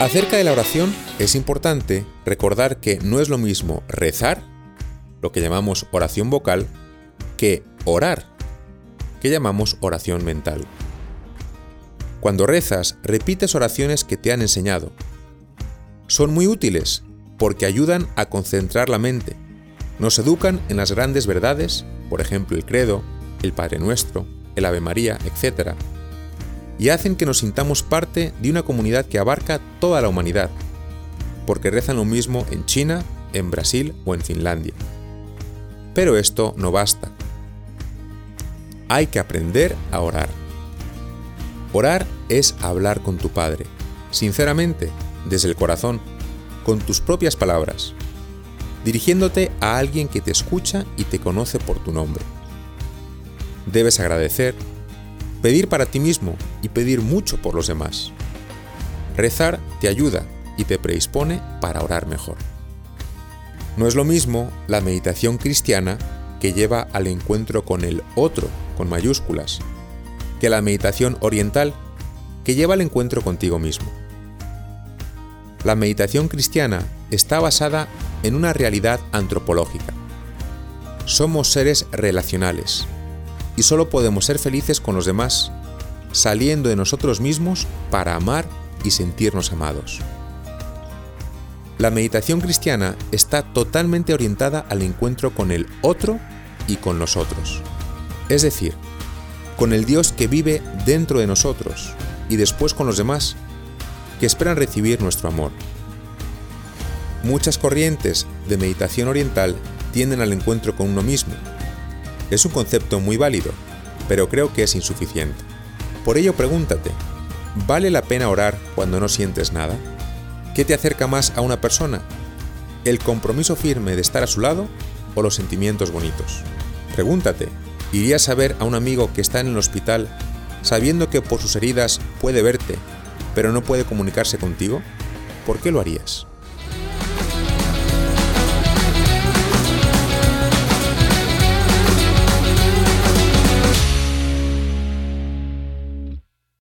Acerca de la oración, es importante recordar que no es lo mismo rezar, lo que llamamos oración vocal, que orar, que llamamos oración mental. Cuando rezas, repites oraciones que te han enseñado. Son muy útiles porque ayudan a concentrar la mente. Nos educan en las grandes verdades, por ejemplo el credo, el Padre Nuestro, el Ave María, etc y hacen que nos sintamos parte de una comunidad que abarca toda la humanidad, porque rezan lo mismo en China, en Brasil o en Finlandia. Pero esto no basta. Hay que aprender a orar. Orar es hablar con tu Padre, sinceramente, desde el corazón, con tus propias palabras, dirigiéndote a alguien que te escucha y te conoce por tu nombre. Debes agradecer, pedir para ti mismo y pedir mucho por los demás. Rezar te ayuda y te predispone para orar mejor. No es lo mismo la meditación cristiana que lleva al encuentro con el otro, con mayúsculas, que la meditación oriental que lleva al encuentro contigo mismo. La meditación cristiana está basada en una realidad antropológica. Somos seres relacionales, y solo podemos ser felices con los demás, saliendo de nosotros mismos para amar y sentirnos amados. La meditación cristiana está totalmente orientada al encuentro con el otro y con los otros. Es decir, con el Dios que vive dentro de nosotros y después con los demás, que esperan recibir nuestro amor. Muchas corrientes de meditación oriental tienden al encuentro con uno mismo, es un concepto muy válido, pero creo que es insuficiente. Por ello pregúntate, ¿vale la pena orar cuando no sientes nada? ¿Qué te acerca más a una persona? ¿El compromiso firme de estar a su lado o los sentimientos bonitos? Pregúntate, ¿irías a ver a un amigo que está en el hospital sabiendo que por sus heridas puede verte, pero no puede comunicarse contigo? ¿Por qué lo harías?